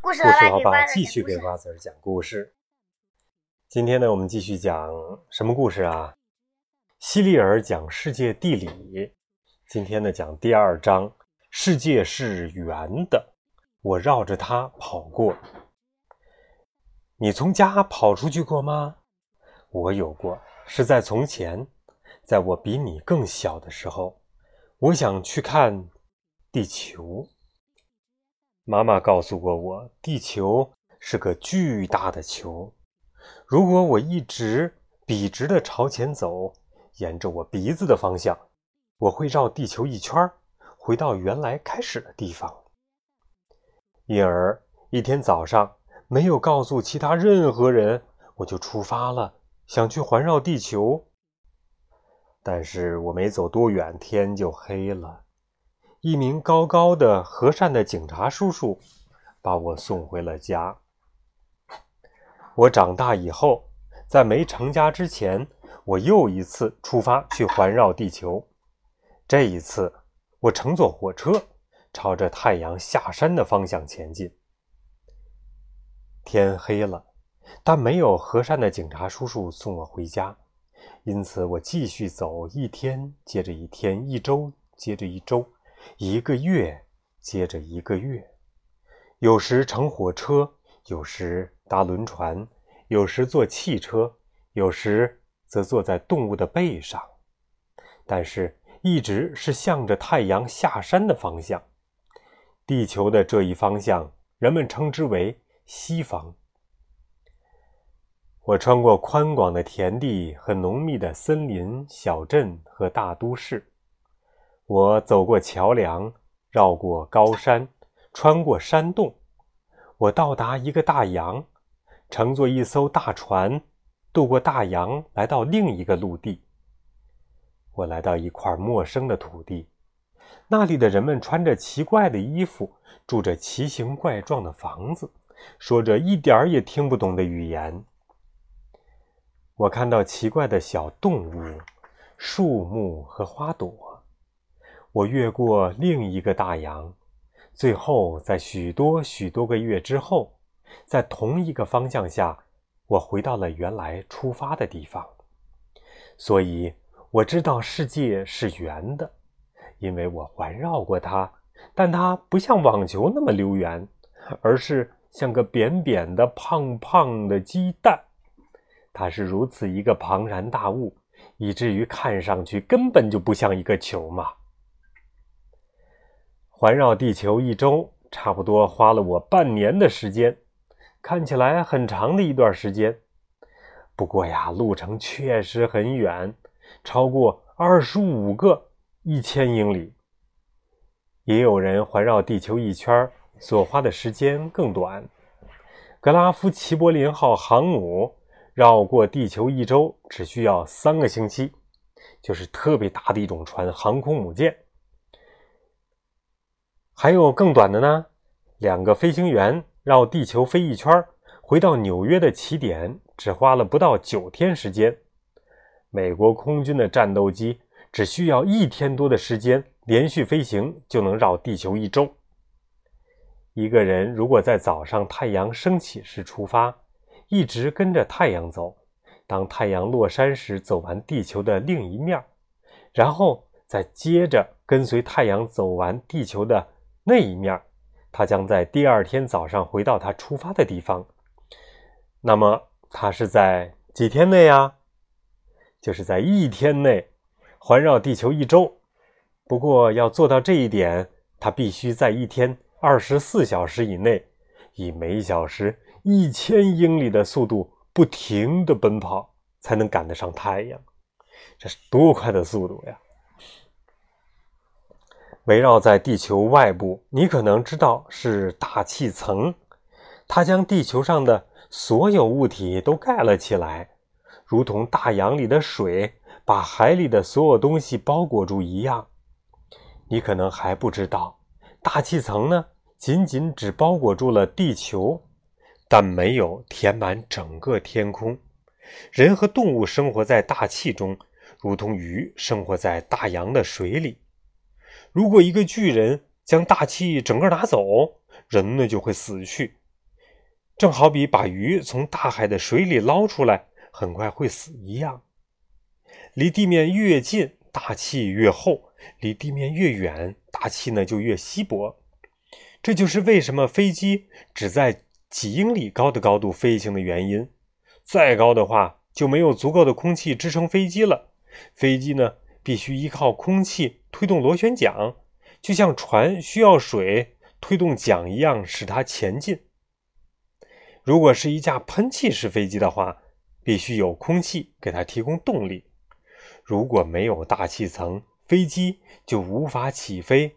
故事老爸爸继继续给给瓜子儿讲故事。今天呢，我们继续讲什么故事啊？希利尔讲世界地理。今天呢，讲第二章：世界是圆的，我绕着它跑过。你从家跑出去过吗？我有过，是在从前，在我比你更小的时候，我想去看地球。妈妈告诉过我，地球是个巨大的球。如果我一直笔直的朝前走，沿着我鼻子的方向，我会绕地球一圈儿，回到原来开始的地方。因而，一天早上没有告诉其他任何人，我就出发了，想去环绕地球。但是我没走多远，天就黑了。一名高高的、和善的警察叔叔把我送回了家。我长大以后，在没成家之前，我又一次出发去环绕地球。这一次，我乘坐火车，朝着太阳下山的方向前进。天黑了，但没有和善的警察叔叔送我回家，因此我继续走，一天接着一天，一周接着一周。一个月接着一个月，有时乘火车，有时搭轮船，有时坐汽车，有时则坐在动物的背上，但是一直是向着太阳下山的方向。地球的这一方向，人们称之为西方。我穿过宽广的田地和浓密的森林、小镇和大都市。我走过桥梁，绕过高山，穿过山洞，我到达一个大洋，乘坐一艘大船，渡过大洋，来到另一个陆地。我来到一块陌生的土地，那里的人们穿着奇怪的衣服，住着奇形怪状的房子，说着一点儿也听不懂的语言。我看到奇怪的小动物、树木和花朵。我越过另一个大洋，最后在许多许多个月之后，在同一个方向下，我回到了原来出发的地方。所以我知道世界是圆的，因为我环绕过它，但它不像网球那么溜圆，而是像个扁扁的、胖胖的鸡蛋。它是如此一个庞然大物，以至于看上去根本就不像一个球嘛。环绕地球一周，差不多花了我半年的时间，看起来很长的一段时间。不过呀，路程确实很远，超过二十五个一千英里。也有人环绕地球一圈所花的时间更短。格拉夫齐柏林号航母绕过地球一周只需要三个星期，就是特别大的一种船——航空母舰。还有更短的呢，两个飞行员绕地球飞一圈，回到纽约的起点只花了不到九天时间。美国空军的战斗机只需要一天多的时间，连续飞行就能绕地球一周。一个人如果在早上太阳升起时出发，一直跟着太阳走，当太阳落山时走完地球的另一面，然后再接着跟随太阳走完地球的。那一面，他将在第二天早上回到他出发的地方。那么，他是在几天内呀？就是在一天内环绕地球一周。不过，要做到这一点，他必须在一天二十四小时以内，以每小时一千英里的速度不停地奔跑，才能赶得上太阳。这是多快的速度呀！围绕在地球外部，你可能知道是大气层，它将地球上的所有物体都盖了起来，如同大洋里的水把海里的所有东西包裹住一样。你可能还不知道，大气层呢，仅仅只包裹住了地球，但没有填满整个天空。人和动物生活在大气中，如同鱼生活在大洋的水里。如果一个巨人将大气整个拿走，人呢就会死去，正好比把鱼从大海的水里捞出来，很快会死一样。离地面越近，大气越厚；离地面越远，大气呢就越稀薄。这就是为什么飞机只在几英里高的高度飞行的原因。再高的话，就没有足够的空气支撑飞机了。飞机呢，必须依靠空气推动螺旋桨，就像船需要水推动桨一样，使它前进。如果是一架喷气式飞机的话，必须有空气给它提供动力。如果没有大气层，飞机就无法起飞；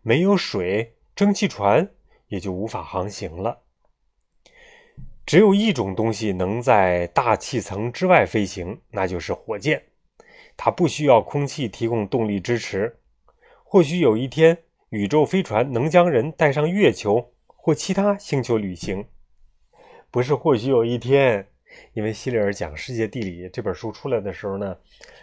没有水，蒸汽船也就无法航行了。只有一种东西能在大气层之外飞行，那就是火箭。它不需要空气提供动力支持。或许有一天，宇宙飞船能将人带上月球或其他星球旅行。不是或许有一天，因为希里尔讲《世界地理》这本书出来的时候呢，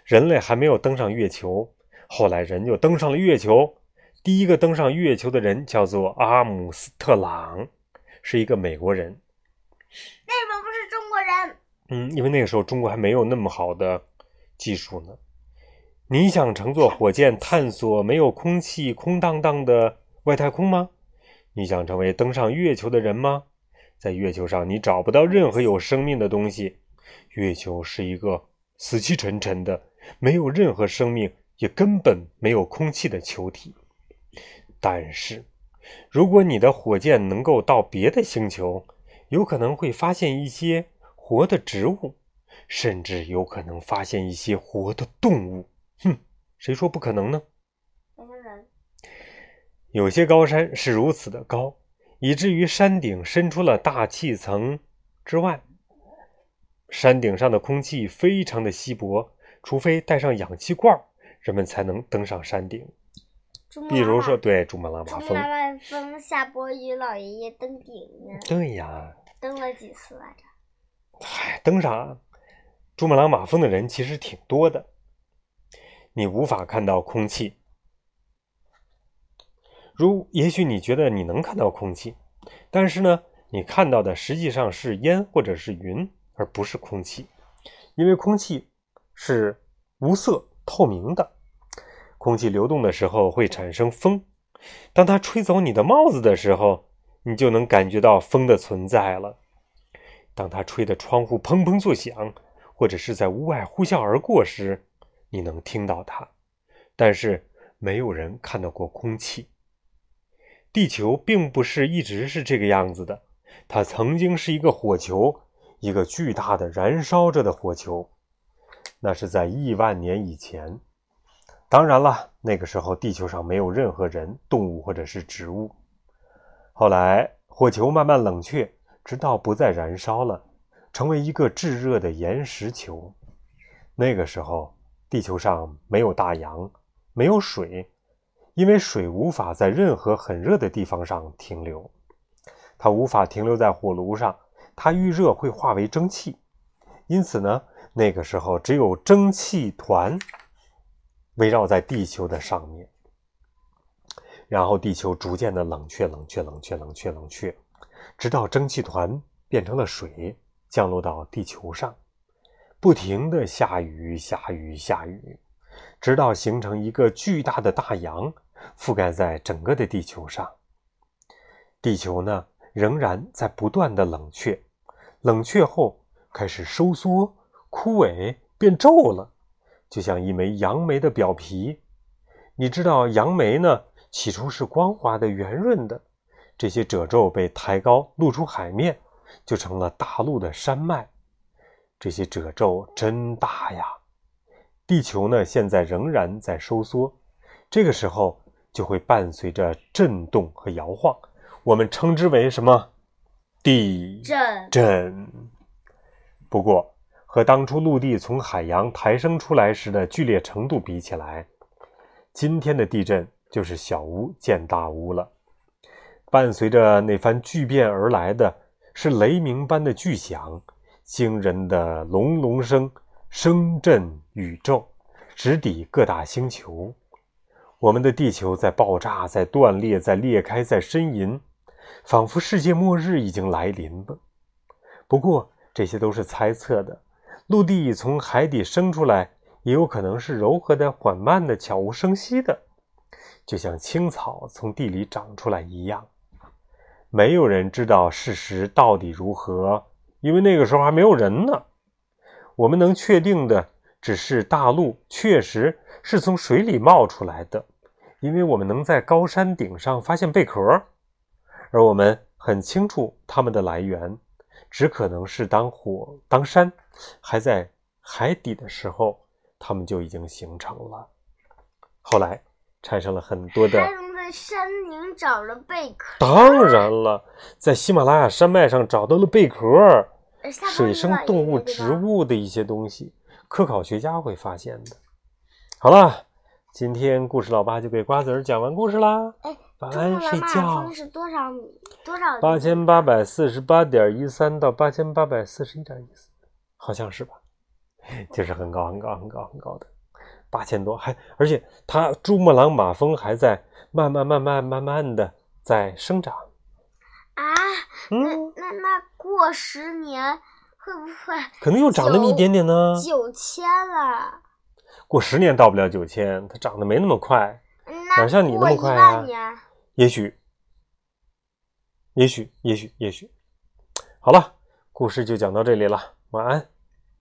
人类还没有登上月球。后来人就登上了月球。第一个登上月球的人叫做阿姆斯特朗，是一个美国人。为什么不是中国人？嗯，因为那个时候中国还没有那么好的技术呢。你想乘坐火箭探索没有空气、空荡荡的外太空吗？你想成为登上月球的人吗？在月球上，你找不到任何有生命的东西。月球是一个死气沉沉的、没有任何生命、也根本没有空气的球体。但是，如果你的火箭能够到别的星球，有可能会发现一些活的植物，甚至有可能发现一些活的动物。哼，谁说不可能呢？有些高山是如此的高，以至于山顶伸出了大气层之外。山顶上的空气非常的稀薄，除非带上氧气罐，人们才能登上山顶。比如说，对，珠穆朗玛峰。珠穆朗玛峰夏伯夷老爷爷登顶呢？对呀。登了几次来着？嗨，登上珠穆朗玛峰的人其实挺多的。你无法看到空气，如也许你觉得你能看到空气，但是呢，你看到的实际上是烟或者是云，而不是空气，因为空气是无色透明的。空气流动的时候会产生风，当它吹走你的帽子的时候，你就能感觉到风的存在了。当它吹的窗户砰砰作响，或者是在屋外呼啸而过时，你能听到它，但是没有人看到过空气。地球并不是一直是这个样子的，它曾经是一个火球，一个巨大的燃烧着的火球。那是在亿万年以前。当然了，那个时候地球上没有任何人、动物或者是植物。后来火球慢慢冷却，直到不再燃烧了，成为一个炙热的岩石球。那个时候。地球上没有大洋，没有水，因为水无法在任何很热的地方上停留，它无法停留在火炉上，它遇热会化为蒸汽，因此呢，那个时候只有蒸汽团围绕在地球的上面，然后地球逐渐的冷却、冷却、冷却、冷却、冷却，直到蒸汽团变成了水，降落到地球上。不停的下雨，下雨，下雨，直到形成一个巨大的大洋，覆盖在整个的地球上。地球呢，仍然在不断的冷却，冷却后开始收缩、枯萎、变皱了，就像一枚杨梅的表皮。你知道，杨梅呢，起初是光滑的、圆润的，这些褶皱被抬高，露出海面，就成了大陆的山脉。这些褶皱真大呀！地球呢，现在仍然在收缩，这个时候就会伴随着震动和摇晃，我们称之为什么？地震。震不过，和当初陆地从海洋抬升出来时的剧烈程度比起来，今天的地震就是小巫见大巫了。伴随着那番巨变而来的是雷鸣般的巨响。惊人的隆隆声声震宇宙，直抵各大星球。我们的地球在爆炸，在断裂，在裂开，在呻吟，仿佛世界末日已经来临了。不过这些都是猜测的。陆地从海底生出来，也有可能是柔和的、缓慢的、悄无声息的，就像青草从地里长出来一样。没有人知道事实到底如何，因为那个时候还没有人呢。我们能确定的只是大陆确实是从水里冒出来的，因为我们能在高山顶上发现贝壳，而我们很清楚它们的来源，只可能是当火当山还在海底的时候，它们就已经形成了。后来产生了很多的。山顶找了贝壳，当然了，在喜马拉雅山脉上找到了贝壳，水生动物、植物的一些东西，科考学家会发现的。好了，今天故事老爸就给瓜子儿讲完故事啦。哎，晚安，睡觉。是多少米？多少？八千八百四十八点一三到八千八百四十一点一四，好像是吧？就是很高、很高、很高、很高的。八千多，还而且它珠穆朗玛峰还在慢慢慢慢慢慢的在生长啊！那那那过十年会不会可能又涨那么一点点呢？九千了，过十年到不了九千，它涨得没那么快，哪像你那么快啊？也许，也许，也许，也许。好了，故事就讲到这里了，晚安。